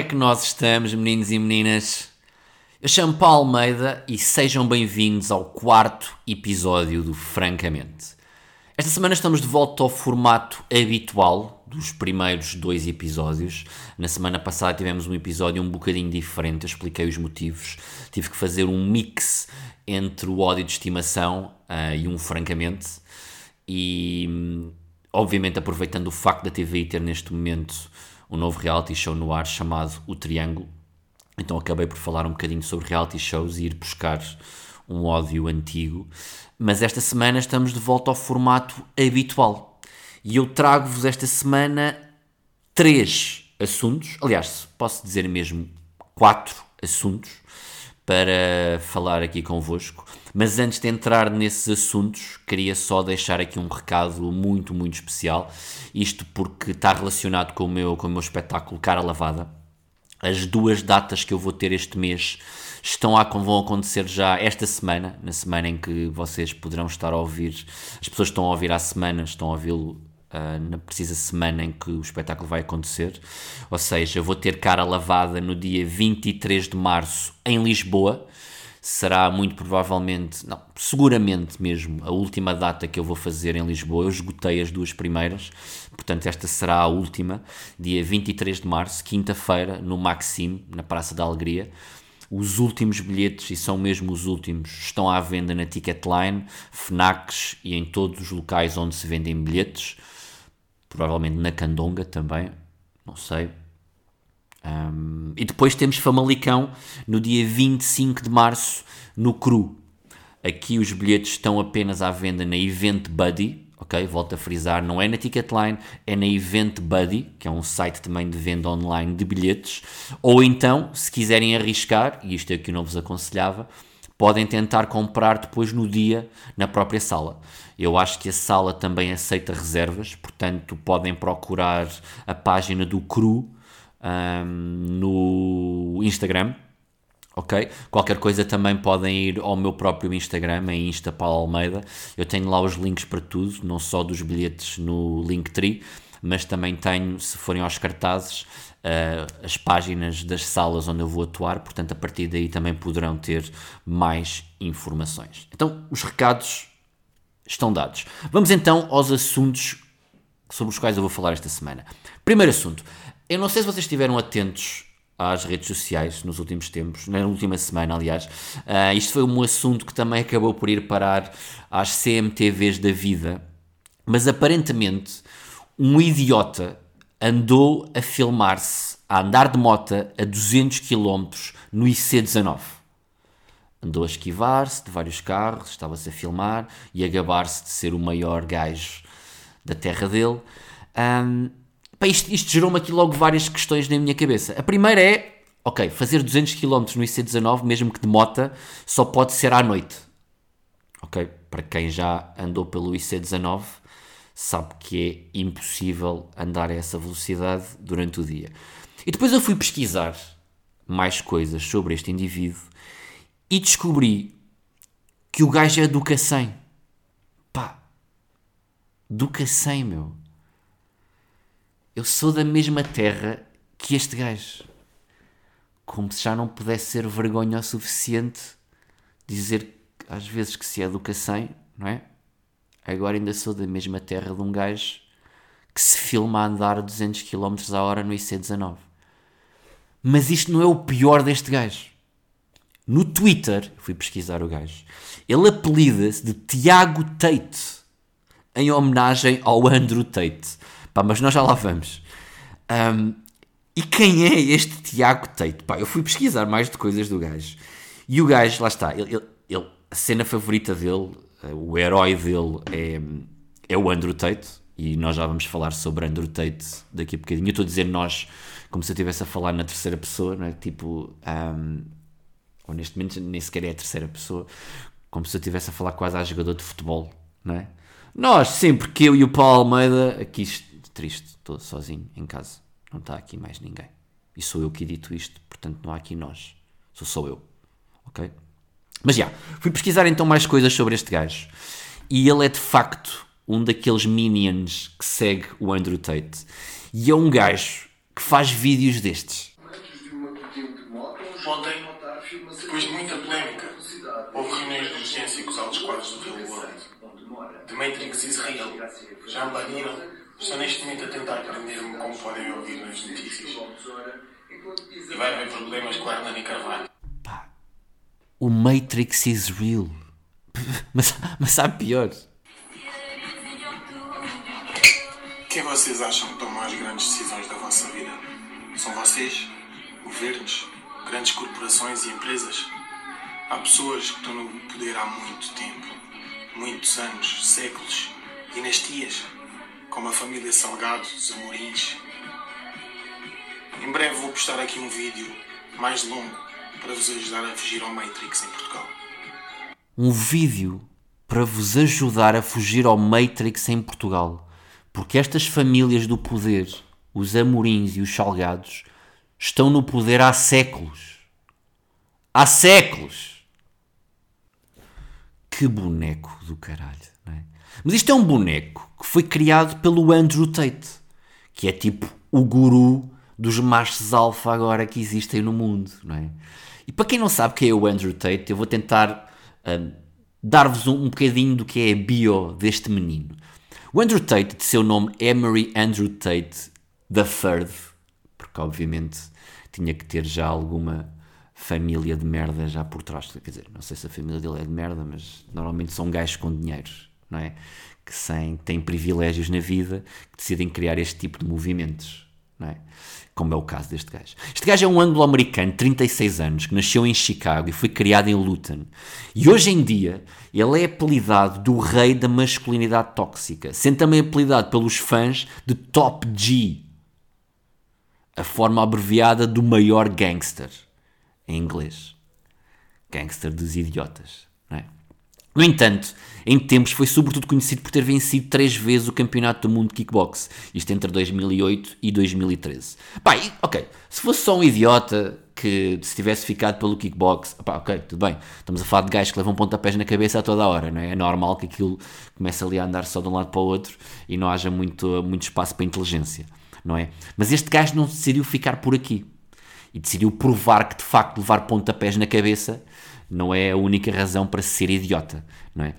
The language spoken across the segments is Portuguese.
é que nós estamos, meninos e meninas? Eu chamo Paulo Almeida e sejam bem-vindos ao quarto episódio do Francamente. Esta semana estamos de volta ao formato habitual dos primeiros dois episódios. Na semana passada tivemos um episódio um bocadinho diferente, eu expliquei os motivos. Tive que fazer um mix entre o ódio de estimação uh, e um francamente. E, hum, obviamente, aproveitando o facto da TVI ter neste momento um novo reality show no ar chamado O Triângulo. Então acabei por falar um bocadinho sobre reality shows e ir buscar um ódio antigo. Mas esta semana estamos de volta ao formato habitual. E eu trago-vos esta semana três assuntos, aliás, posso dizer mesmo quatro assuntos para falar aqui convosco. Mas antes de entrar nesses assuntos, queria só deixar aqui um recado muito, muito especial. Isto porque está relacionado com o meu, com o meu espetáculo Cara Lavada. As duas datas que eu vou ter este mês estão a, vão acontecer já esta semana, na semana em que vocês poderão estar a ouvir, as pessoas estão a ouvir há semanas, estão a ouvi-lo Uh, na precisa semana em que o espetáculo vai acontecer. Ou seja, eu vou ter cara lavada no dia 23 de março em Lisboa. Será muito provavelmente, não, seguramente mesmo, a última data que eu vou fazer em Lisboa. Eu esgotei as duas primeiras, portanto, esta será a última, dia 23 de março, quinta-feira, no Maxime, na Praça da Alegria. Os últimos bilhetes, e são mesmo os últimos, estão à venda na Ticketline, FNACs e em todos os locais onde se vendem bilhetes. Provavelmente na Candonga também, não sei. Um, e depois temos Famalicão no dia 25 de março no Cru. Aqui os bilhetes estão apenas à venda na Event Buddy, ok? Volto a frisar, não é na Ticketline, é na Event Buddy, que é um site também de venda online de bilhetes. Ou então, se quiserem arriscar, e isto é que eu não vos aconselhava, podem tentar comprar depois no dia na própria sala. Eu acho que a sala também aceita reservas, portanto podem procurar a página do Cru um, no Instagram ok? Qualquer coisa também podem ir ao meu próprio Instagram, em Insta Paulo Almeida. Eu tenho lá os links para tudo, não só dos bilhetes no Linktree, mas também tenho, se forem aos cartazes, uh, as páginas das salas onde eu vou atuar, portanto, a partir daí também poderão ter mais informações. Então, os recados estão dados. Vamos então aos assuntos sobre os quais eu vou falar esta semana. Primeiro assunto. Eu não sei se vocês estiveram atentos às redes sociais nos últimos tempos, na última semana, aliás. Uh, isto foi um assunto que também acabou por ir parar às CMTVs da vida, mas aparentemente um idiota andou a filmar-se a andar de moto a 200 km no IC19. Andou a esquivar-se de vários carros, estava-se a filmar e a gabar-se de ser o maior gajo da terra dele. Um, Pá, isto, isto gerou-me aqui logo várias questões na minha cabeça. A primeira é, ok, fazer 200 km no IC19, mesmo que de mota, só pode ser à noite. Ok? Para quem já andou pelo IC19, sabe que é impossível andar a essa velocidade durante o dia. E depois eu fui pesquisar mais coisas sobre este indivíduo e descobri que o gajo é do Cacém. Pá, do Cacém, meu eu sou da mesma terra que este gajo. Como se já não pudesse ser vergonha o suficiente dizer às vezes que se é do Cacém, não é? Agora ainda sou da mesma terra de um gajo que se filma a andar a 200 km a hora no IC19. Mas isto não é o pior deste gajo. No Twitter, fui pesquisar o gajo, ele apelida-se de Tiago Tate, em homenagem ao Andrew Tate. Pá, mas nós já lá vamos. Um, e quem é este Tiago Tate? Pá, eu fui pesquisar mais de coisas do gajo. E o gajo, lá está, ele, ele, ele a cena favorita dele, o herói dele é, é o Andrew Tate. E nós já vamos falar sobre Andrew Tate daqui a bocadinho. Eu estou a dizer nós como se eu estivesse a falar na terceira pessoa, não é? Tipo, um, ou neste momento nem sequer é a terceira pessoa, como se eu estivesse a falar quase a jogador de futebol, não é? Nós, sempre que eu e o Paulo Almeida, aqui triste, estou sozinho em casa, não está aqui mais ninguém. E sou eu que edito isto, portanto não há aqui nós, sou só eu, ok? Mas já, fui pesquisar então mais coisas sobre este gajo. E ele é de facto um daqueles minions que segue o Andrew Tate. E é um gajo que faz vídeos destes. Ontem, depois de muita polémica, houve reuniões de urgência com os altos quadros do Real World. The Matrix is real. Já me baniram. Estou neste momento a tentar aprender-me como podem ouvir nas notícias. E vai haver problemas com a Hernani Carvalho. O Matrix is real. Mas, mas sabe pior. Quem vocês acham que tomam as grandes decisões da vossa vida? São vocês? Governos? Grandes corporações e empresas? Há pessoas que estão no poder há muito tempo. Muitos anos, séculos, dinastias. Como a família Salgado, os Amorins. Em breve vou postar aqui um vídeo mais longo para vos ajudar a fugir ao Matrix em Portugal. Um vídeo para vos ajudar a fugir ao Matrix em Portugal. Porque estas famílias do poder, os Amorins e os Salgados, estão no poder há séculos. Há séculos! Que boneco do caralho, não é? Mas isto é um boneco que foi criado pelo Andrew Tate, que é tipo o guru dos machos alfa agora que existem no mundo, não é? E para quem não sabe quem é o Andrew Tate, eu vou tentar hum, dar-vos um, um bocadinho do que é a bio deste menino. O Andrew Tate, de seu nome Emery Andrew Tate III, porque obviamente tinha que ter já alguma família de merda já por trás. Quer dizer, não sei se a família dele é de merda, mas normalmente são gajos com dinheiro, não é? Que têm privilégios na vida, que decidem criar este tipo de movimentos, é? Como é o caso deste gajo. Este gajo é um anglo-americano de 36 anos, que nasceu em Chicago e foi criado em Luton. E hoje em dia, ele é apelidado do rei da masculinidade tóxica, sendo também apelidado pelos fãs de Top G, a forma abreviada do maior gangster, em inglês. Gangster dos idiotas, não é? No entanto, em tempos foi sobretudo conhecido por ter vencido três vezes o Campeonato do Mundo de Kickbox, isto entre 2008 e 2013. Pá, e, ok, se fosse só um idiota que se tivesse ficado pelo kickbox, pá, ok, tudo bem, estamos a falar de gajos que levam pontapés na cabeça a toda a hora, não é? É normal que aquilo comece ali a andar só de um lado para o outro e não haja muito, muito espaço para inteligência, não é? Mas este gajo não decidiu ficar por aqui e decidiu provar que de facto levar pontapés na cabeça não é a única razão para ser idiota, não é?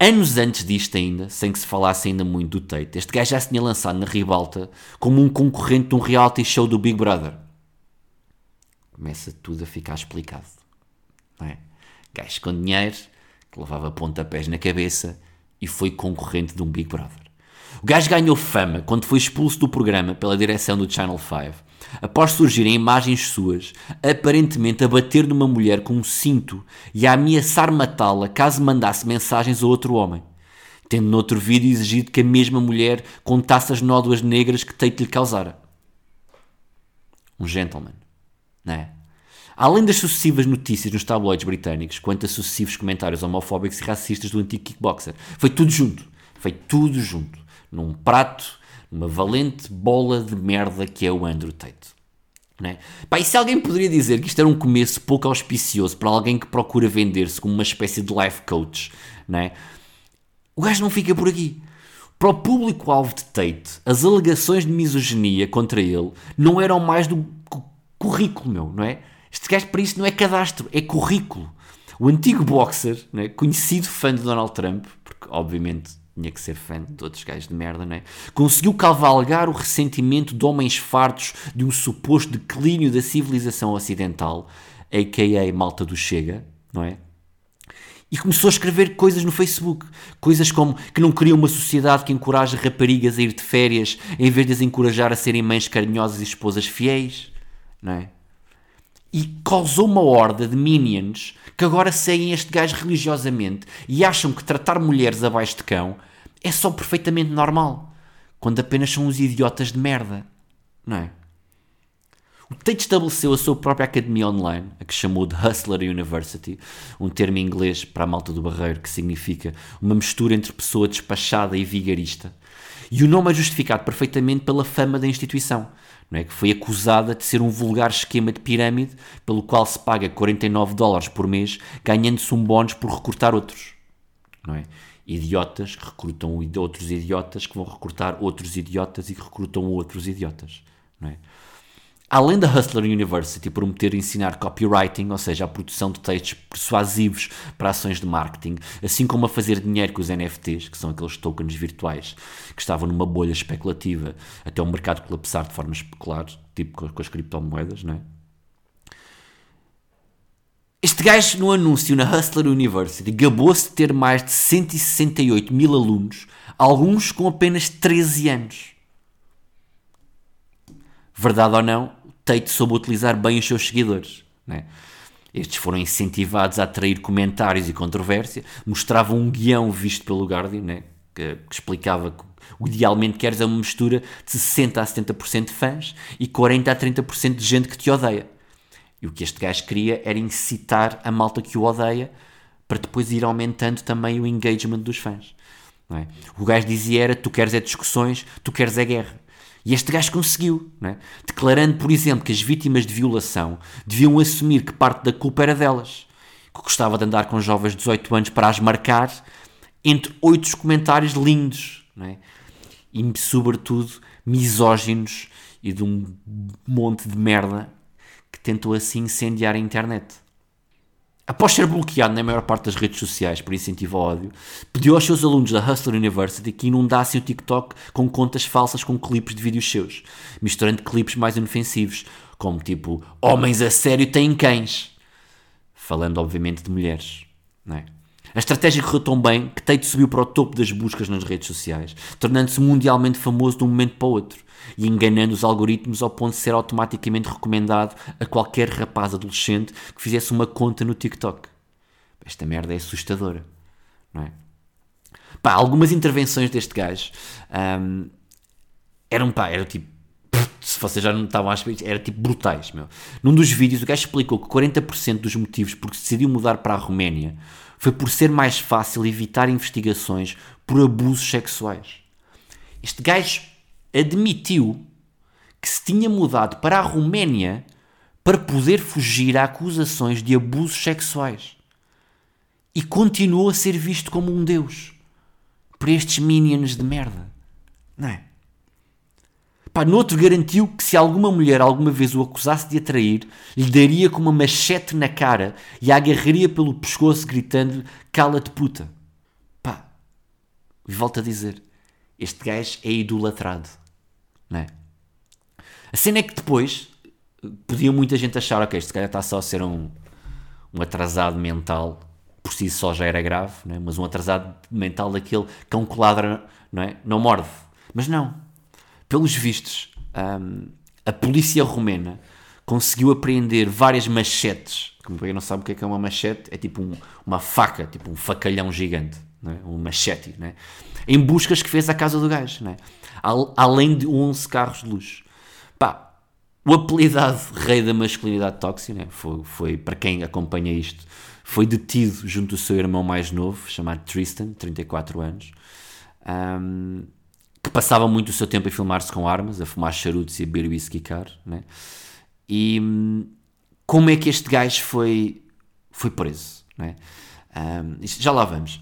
Anos antes disto ainda, sem que se falasse ainda muito do Tate, este gajo já se tinha lançado na ribalta como um concorrente de um reality show do Big Brother. Começa tudo a ficar explicado, não é? Gajo com dinheiro, que levava pontapés na cabeça e foi concorrente de um Big Brother. O gajo ganhou fama quando foi expulso do programa pela direção do Channel 5 após surgirem imagens suas, aparentemente a bater numa mulher com um cinto e a ameaçar matá-la caso mandasse mensagens a outro homem, tendo noutro vídeo exigido que a mesma mulher contasse as nódoas negras que Tate lhe causara. Um gentleman, não é? Além das sucessivas notícias nos tabloides britânicos quanto a sucessivos comentários homofóbicos e racistas do antigo kickboxer, foi tudo junto, foi tudo junto, num prato uma valente bola de merda que é o Andrew Tate. Né? Pá, e se alguém poderia dizer que isto era um começo pouco auspicioso para alguém que procura vender-se como uma espécie de life coach, né? o gajo não fica por aqui. Para o público-alvo de Tate, as alegações de misoginia contra ele não eram mais do currículo, meu, não é? Este gajo, para isso, não é cadastro, é currículo. O antigo boxer, né, conhecido fã de Donald Trump, porque obviamente tinha que ser fã de outros gajos de merda, não é? Conseguiu cavalgar o ressentimento de homens fartos de um suposto declínio da civilização ocidental, a.k.a. malta do Chega, não é? E começou a escrever coisas no Facebook. Coisas como que não queria uma sociedade que encoraja raparigas a ir de férias em vez de as encorajar a serem mães carinhosas e esposas fiéis. Não é? E causou uma horda de minions que agora seguem este gajo religiosamente e acham que tratar mulheres abaixo de cão é só perfeitamente normal. Quando apenas são uns idiotas de merda. Não é? O Tate estabeleceu a sua própria academia online, a que chamou de Hustler University, um termo em inglês para a malta do barreiro que significa uma mistura entre pessoa despachada e vigarista. E o nome é justificado perfeitamente pela fama da instituição, não é? que foi acusada de ser um vulgar esquema de pirâmide pelo qual se paga 49 dólares por mês, ganhando-se um bónus por recrutar outros. Não é? Idiotas que recrutam outros idiotas que vão recrutar outros idiotas e que recrutam outros idiotas. Não é? Além da Hustler University prometer ensinar copywriting, ou seja, a produção de textos persuasivos para ações de marketing, assim como a fazer dinheiro com os NFTs, que são aqueles tokens virtuais que estavam numa bolha especulativa até o mercado colapsar de forma especular, tipo com as criptomoedas, não é? Este gajo, no anúncio na Hustler University, gabou-se de ter mais de 168 mil alunos, alguns com apenas 13 anos. Verdade ou não, Tate soube utilizar bem os seus seguidores. Né? Estes foram incentivados a atrair comentários e controvérsia, mostravam um guião visto pelo Guardian, né? que, que explicava que o idealmente queres é uma mistura de 60 a 70% de fãs e 40 a 30% de gente que te odeia. E o que este gajo queria era incitar a malta que o odeia para depois ir aumentando também o engagement dos fãs. É? O gajo dizia era, tu queres é discussões, tu queres é guerra. E este gajo conseguiu, é? declarando, por exemplo, que as vítimas de violação deviam assumir que parte da culpa era delas, que gostava de andar com jovens de 18 anos para as marcar, entre oito comentários lindos, é? e sobretudo misóginos e de um monte de merda que tentou assim incendiar a internet. Após ser bloqueado na maior parte das redes sociais por incentivo ao ódio, pediu aos seus alunos da Hustler University que inundassem o TikTok com contas falsas com clipes de vídeos seus, misturando clipes mais inofensivos, como tipo Homens a sério têm cães, falando obviamente de mulheres. Não é? A estratégia correu tão bem que Tate subiu para o topo das buscas nas redes sociais, tornando-se mundialmente famoso de um momento para o outro e enganando os algoritmos ao ponto de ser automaticamente recomendado a qualquer rapaz adolescente que fizesse uma conta no TikTok. Esta merda é assustadora, não é? Pá, algumas intervenções deste gajo um, eram, pá, era tipo se vocês já não estavam a ver, era tipo brutais, meu. Num dos vídeos, o gajo explicou que 40% dos motivos por que decidiu mudar para a Roménia foi por ser mais fácil evitar investigações por abusos sexuais. Este gajo admitiu que se tinha mudado para a Roménia para poder fugir a acusações de abusos sexuais. E continuou a ser visto como um deus por estes minions de merda. Não é? Pá, outro garantiu que se alguma mulher alguma vez o acusasse de atrair, lhe daria com uma machete na cara e a agarraria pelo pescoço gritando cala-te puta. Pá, e volto a dizer, este gajo é idolatrado. Não é? A cena é que depois podia muita gente achar, ok, este cara está só a ser um, um atrasado mental, por si só já era grave, não é? mas um atrasado mental daquele que é um coladra, não é? Não morde. Mas não. Pelos vistos, um, a polícia romena conseguiu apreender várias machetes. Como quem não sabe o que é, que é uma machete, é tipo um, uma faca, tipo um facalhão gigante, é? um machete, é? em buscas que fez à casa do gajo. É? além de 11 carros de luxo. Pá, o apelidado Rei da Masculinidade Tóxica, né? foi, foi, para quem acompanha isto, foi detido junto do seu irmão mais novo, chamado Tristan, 34 anos, um, que passava muito o seu tempo a filmar-se com armas, a fumar charutos e a beber whisky caro, né? E hum, como é que este gajo foi, foi preso, né? Um, já lá vamos.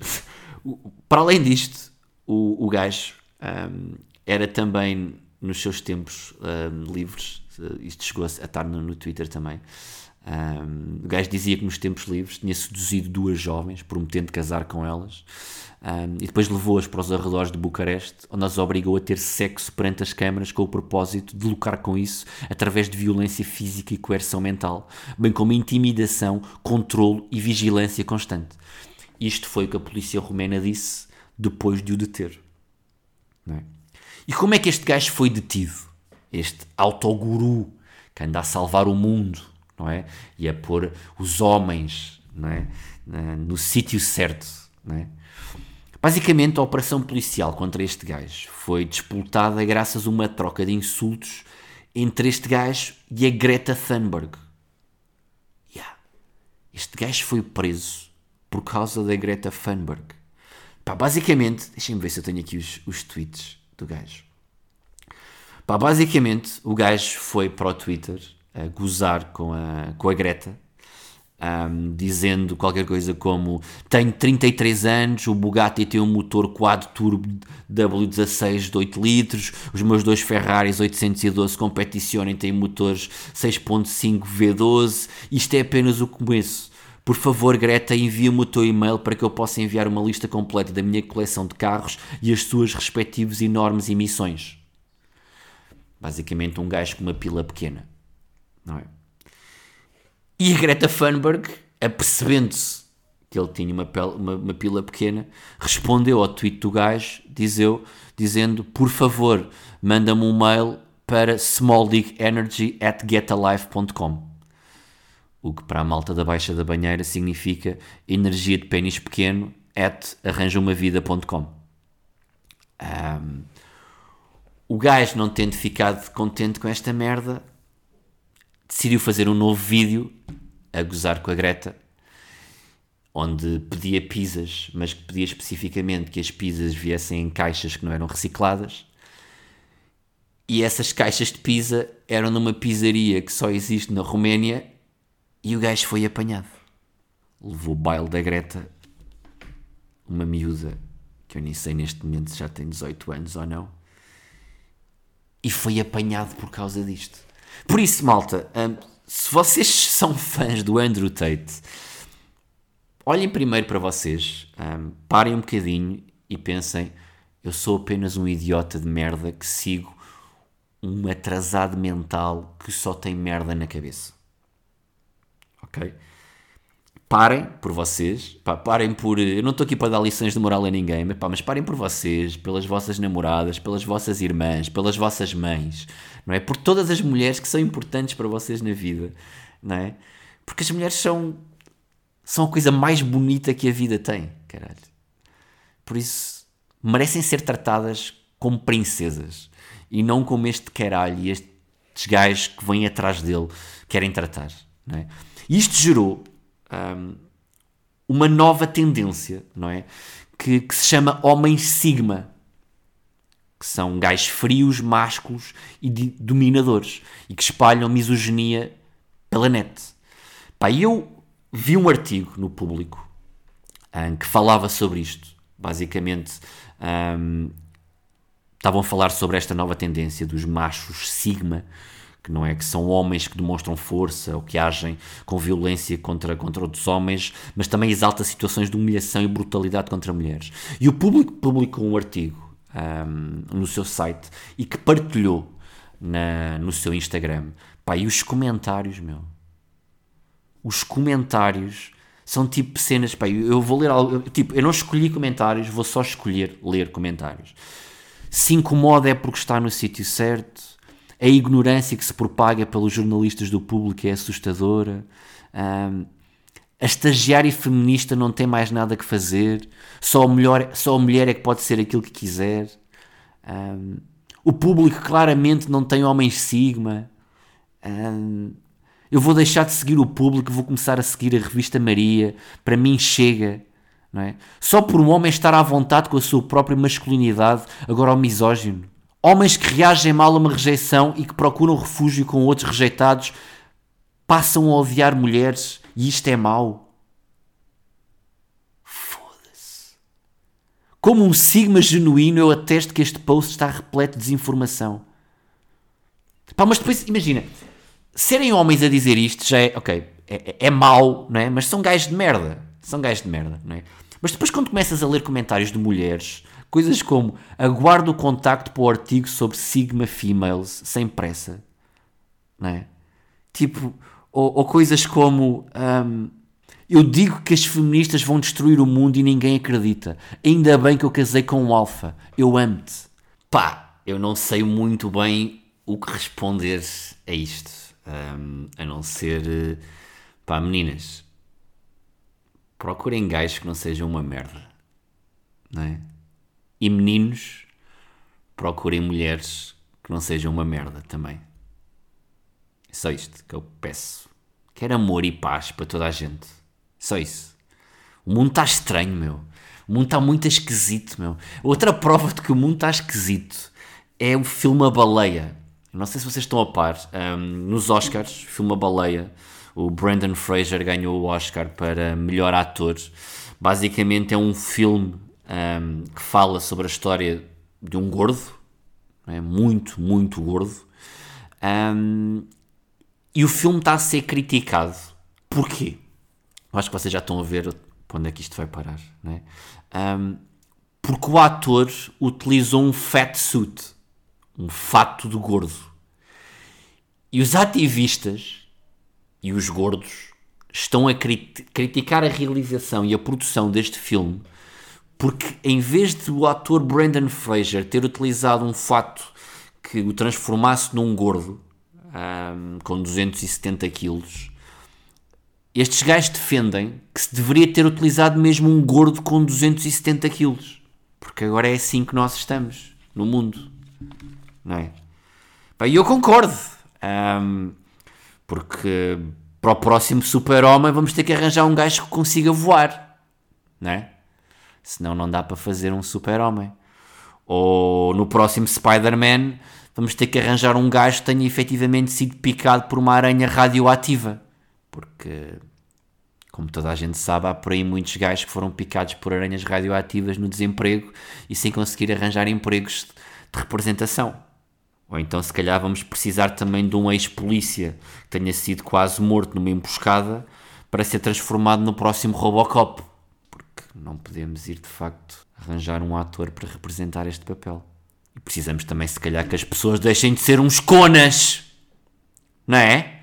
Para além disto, o, o gajo um, era também nos seus tempos um, livres, isto chegou a estar no, no Twitter também. Um, o gajo dizia que nos tempos livres tinha seduzido duas jovens, prometendo casar com elas, um, e depois levou-as para os arredores de Bucareste, onde as obrigou a ter sexo perante as câmaras com o propósito de lucrar com isso através de violência física e coerção mental, bem como intimidação, controlo e vigilância constante. Isto foi o que a polícia romena disse depois de o deter. É? E como é que este gajo foi detido? Este autoguru que anda a salvar o mundo, não é? E a pôr os homens não é? no sítio certo, não é? Basicamente, a operação policial contra este gajo foi disputada graças a uma troca de insultos entre este gajo e a Greta Thunberg. Yeah. Este gajo foi preso por causa da Greta Thunberg. Pá, basicamente, deixem-me ver se eu tenho aqui os, os tweets do gajo. Pá, basicamente, o gajo foi para o Twitter a gozar com a, com a Greta um, dizendo qualquer coisa como tenho 33 anos, o Bugatti tem um motor quad turbo W16 de 8 litros, os meus dois Ferraris 812 Competizione têm motores 6.5 V12, isto é apenas o começo. Por favor, Greta, envia-me o teu e-mail para que eu possa enviar uma lista completa da minha coleção de carros e as suas respectivas enormes emissões. Basicamente, um gajo com uma pila pequena. Não é? E a Greta Thunberg, apercebendo-se que ele tinha uma, pele, uma, uma, pila pequena, respondeu ao tweet do gajo dizeu, dizendo: Por favor, manda-me um mail para smalldickenergy@getalife.com. O que para a malta da Baixa da Banheira significa energia de pênis pequeno at arranjaumavida.com. Um, o gajo, não tendo ficado contente com esta merda, decidiu fazer um novo vídeo a gozar com a Greta, onde pedia pizzas, mas que pedia especificamente que as pizzas viessem em caixas que não eram recicladas. E essas caixas de pizza eram numa pizzaria que só existe na Roménia e o gajo foi apanhado. Levou o baile da Greta, uma miúda, que eu nem sei neste momento se já tem 18 anos ou não, e foi apanhado por causa disto. Por isso, malta, um, se vocês são fãs do Andrew Tate, olhem primeiro para vocês, um, parem um bocadinho e pensem: eu sou apenas um idiota de merda que sigo um atrasado mental que só tem merda na cabeça. Ok? Parem por vocês, pá, parem por. Eu não estou aqui para dar lições de moral a ninguém, mas, pá, mas parem por vocês, pelas vossas namoradas, pelas vossas irmãs, pelas vossas mães, não é? Por todas as mulheres que são importantes para vocês na vida, não é? Porque as mulheres são, são a coisa mais bonita que a vida tem, caralho. Por isso, merecem ser tratadas como princesas e não como este caralho e estes gajos que vêm atrás dele querem tratar, não é? E isto gerou um, uma nova tendência, não é? Que, que, se chama homens sigma, que são gajos frios, másculos e dominadores e que espalham misoginia pela net. Pá, eu vi um artigo no público um, que falava sobre isto. Basicamente, um, estavam a falar sobre esta nova tendência dos machos sigma que não é que são homens que demonstram força ou que agem com violência contra, contra outros homens, mas também exalta situações de humilhação e brutalidade contra mulheres. E o público publicou um artigo um, no seu site e que partilhou na, no seu Instagram. Pá, e os comentários, meu. Os comentários são tipo cenas, pá, eu vou ler algo, tipo, eu não escolhi comentários, vou só escolher ler comentários. Se incomoda é porque está no sítio certo, a ignorância que se propaga pelos jornalistas do público é assustadora. Um, a estagiária feminista não tem mais nada que fazer. Só a, mulher, só a mulher é que pode ser aquilo que quiser. Um, o público claramente não tem homens sigma. Um, eu vou deixar de seguir o público, vou começar a seguir a revista Maria. Para mim chega. Não é? Só por um homem estar à vontade com a sua própria masculinidade, agora o misógino. Homens que reagem mal a uma rejeição e que procuram refúgio com outros rejeitados passam a odiar mulheres e isto é mau. Foda-se. Como um sigma genuíno, eu atesto que este post está repleto de desinformação. Pá, mas depois, imagina, serem homens a dizer isto já é, ok, é, é mau, não é? Mas são gajos de merda. São gajos de merda, não é? Mas depois quando começas a ler comentários de mulheres Coisas como aguardo o contacto para o artigo sobre Sigma Females sem pressa. Não é? Tipo, ou, ou coisas como um, eu digo que as feministas vão destruir o mundo e ninguém acredita. Ainda bem que eu casei com um alfa. Eu amo-te. Pá, eu não sei muito bem o que responder a isto. Um, a não ser. Pá, meninas. Procurem gajos que não sejam uma merda. Não é? E meninos, procurem mulheres que não sejam uma merda também. É só isto que eu peço. Quero amor e paz para toda a gente. Só isso. O mundo está estranho, meu. O mundo está muito esquisito, meu. Outra prova de que o mundo está esquisito é o filme A Baleia. Não sei se vocês estão a par. Um, nos Oscars, filme A Baleia. O Brandon Fraser ganhou o Oscar para melhor ator. Basicamente é um filme um, que fala sobre a história de um gordo, é? muito, muito gordo. Um, e o filme está a ser criticado. Porquê? Eu acho que vocês já estão a ver para onde é que isto vai parar. Não é? Um, porque o ator utilizou um fat suit, um fato de gordo. E os ativistas e os gordos estão a crit criticar a realização e a produção deste filme porque em vez de o ator Brandon Fraser ter utilizado um fato que o transformasse num gordo um, com 270 quilos, estes gajos defendem que se deveria ter utilizado mesmo um gordo com 270 quilos. Porque agora é assim que nós estamos no mundo. Não é? E eu concordo. Um, porque para o próximo super-homem vamos ter que arranjar um gajo que consiga voar. Não é? Senão não dá para fazer um super-homem. Ou no próximo Spider-Man vamos ter que arranjar um gajo que tenha efetivamente sido picado por uma aranha radioativa. Porque, como toda a gente sabe, há por aí muitos gajos que foram picados por aranhas radioativas no desemprego e sem conseguir arranjar empregos de representação. Ou então, se calhar, vamos precisar também de um ex-polícia que tenha sido quase morto numa emboscada para ser transformado no próximo Robocop. Não podemos ir, de facto, arranjar um ator para representar este papel. E precisamos também, se calhar, que as pessoas deixem de ser uns conas. Não é?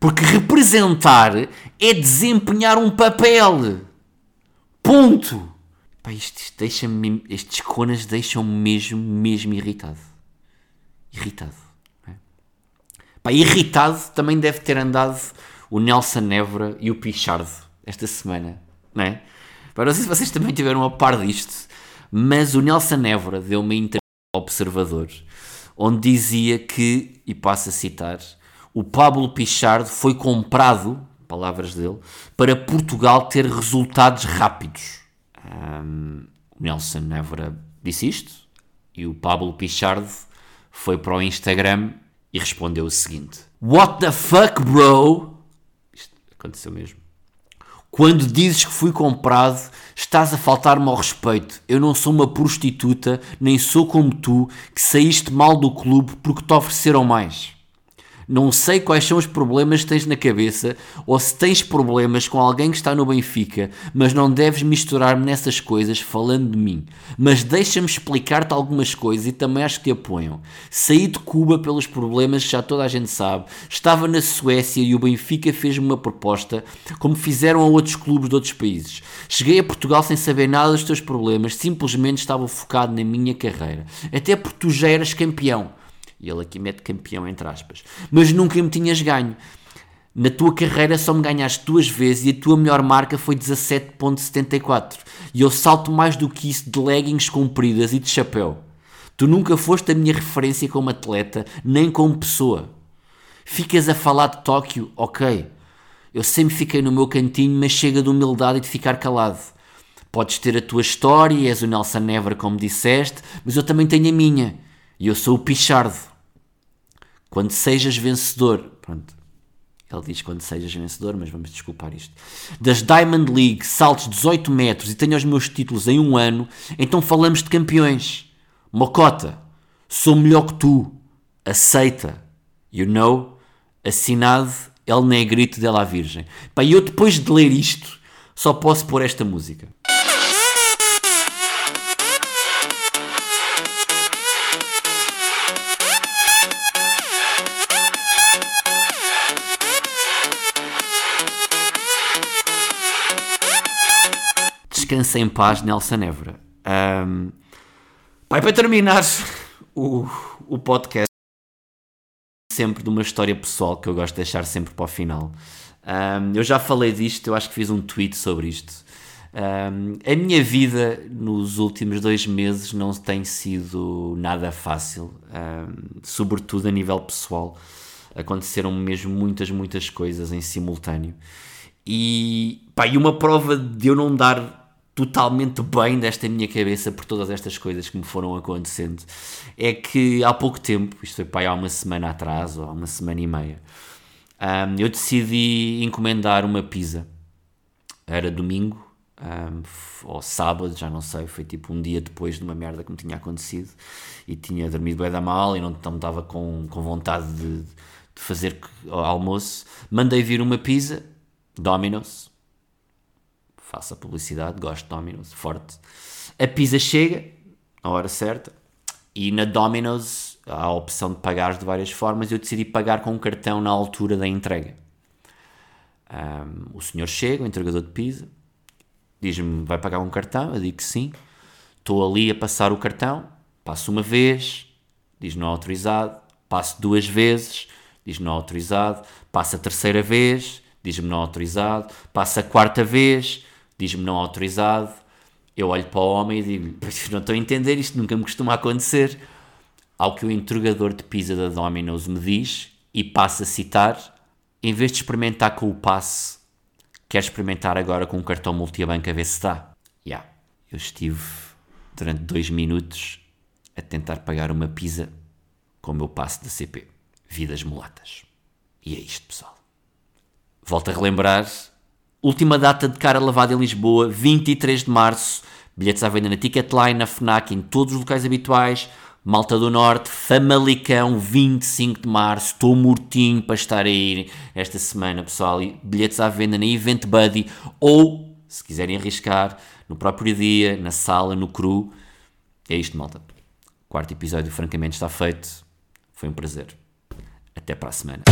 Porque representar é desempenhar um papel. Ponto. Pá, isto, deixa estes conas deixam-me mesmo, mesmo irritado. Irritado. É? Pá, irritado também deve ter andado o Nelson Évora e o Pichardo esta semana. Não é? Pá, não sei se vocês também tiveram a par disto, mas o Nelson Évora deu uma entrevista Observador, onde dizia que, e passo a citar, o Pablo Pichardo foi comprado, palavras dele, para Portugal ter resultados rápidos. Um, o Nelson Évora disse isto e o Pablo Pichardo foi para o Instagram e respondeu o seguinte: What the fuck, bro? Isto aconteceu mesmo. Quando dizes que fui comprado, estás a faltar-me ao respeito. Eu não sou uma prostituta, nem sou como tu, que saíste mal do clube porque te ofereceram mais. Não sei quais são os problemas que tens na cabeça ou se tens problemas com alguém que está no Benfica, mas não deves misturar-me nessas coisas falando de mim. Mas deixa-me explicar-te algumas coisas e também acho que te apoiam. Saí de Cuba pelos problemas que já toda a gente sabe. Estava na Suécia e o Benfica fez-me uma proposta, como fizeram a outros clubes de outros países. Cheguei a Portugal sem saber nada dos teus problemas, simplesmente estava focado na minha carreira. Até porque tu já eras campeão. E ele aqui mete campeão entre aspas. Mas nunca me tinhas ganho. Na tua carreira só me ganhaste duas vezes e a tua melhor marca foi 17.74. E eu salto mais do que isso de leggings compridas e de chapéu. Tu nunca foste a minha referência como atleta, nem como pessoa. Ficas a falar de Tóquio, ok. Eu sempre fiquei no meu cantinho, mas chega de humildade e de ficar calado. Podes ter a tua história, és o Nelson Never, como disseste, mas eu também tenho a minha. E eu sou o Pichardo. Quando sejas vencedor, pronto, ele diz quando sejas vencedor, mas vamos desculpar isto. Das Diamond League, saltos 18 metros e tenho os meus títulos em um ano, então falamos de campeões. Mocota, sou melhor que tu. Aceita. You know? Assinado El Negrito de la Virgem. Pá, eu depois de ler isto, só posso pôr esta música. Descansa em paz, Nelson Évora. Um, pai, para terminar o, o podcast, sempre de uma história pessoal que eu gosto de deixar sempre para o final. Um, eu já falei disto, eu acho que fiz um tweet sobre isto. Um, a minha vida nos últimos dois meses não tem sido nada fácil, um, sobretudo a nível pessoal. Aconteceram mesmo muitas, muitas coisas em simultâneo. E, pá, e uma prova de eu não dar totalmente bem desta minha cabeça por todas estas coisas que me foram acontecendo é que há pouco tempo, isto foi para há uma semana atrás ou há uma semana e meia, Um, eu decidi encomendar uma pizza. Era domingo, um, ou sábado, já não sei, foi tipo um dia depois de uma merda que me tinha acontecido e tinha dormido bem da mal e não, não estava com, com vontade de, de fazer almoço. Mandei vir uma pizza, Domino's, faça publicidade, gosto de Domino's, forte. A pizza chega, na hora certa, e na Domino's há a opção de pagar de várias formas. Eu decidi pagar com um cartão na altura da entrega. Um, o senhor chega, o entregador de pizza, diz-me: vai pagar um cartão? Eu digo que sim. Estou ali a passar o cartão, passo uma vez, diz não autorizado, passo duas vezes, diz não autorizado, passo a terceira vez, diz-me não autorizado, passo a quarta vez, diz-me não autorizado. Eu olho para o homem e digo: não estou a entender, isto nunca me costuma acontecer. Ao que o entregador de pizza da Domino's me diz e passa a citar: em vez de experimentar com o passe, quer experimentar agora com um cartão multibanco a ver se dá. Yeah. Eu estive durante dois minutos a tentar pagar uma pizza com o meu passe da CP. Vidas mulatas. E é isto, pessoal. Volto a relembrar Última data de cara lavada em Lisboa, 23 de março. Bilhetes à venda na Ticketline, na FNAC, em todos os locais habituais. Malta do Norte, Famalicão, 25 de março. Estou mortinho para estar a ir esta semana, pessoal. E bilhetes à venda na Event Buddy ou, se quiserem arriscar, no próprio dia, na sala, no cru. É isto, malta. O quarto episódio, francamente, está feito. Foi um prazer. Até para a semana.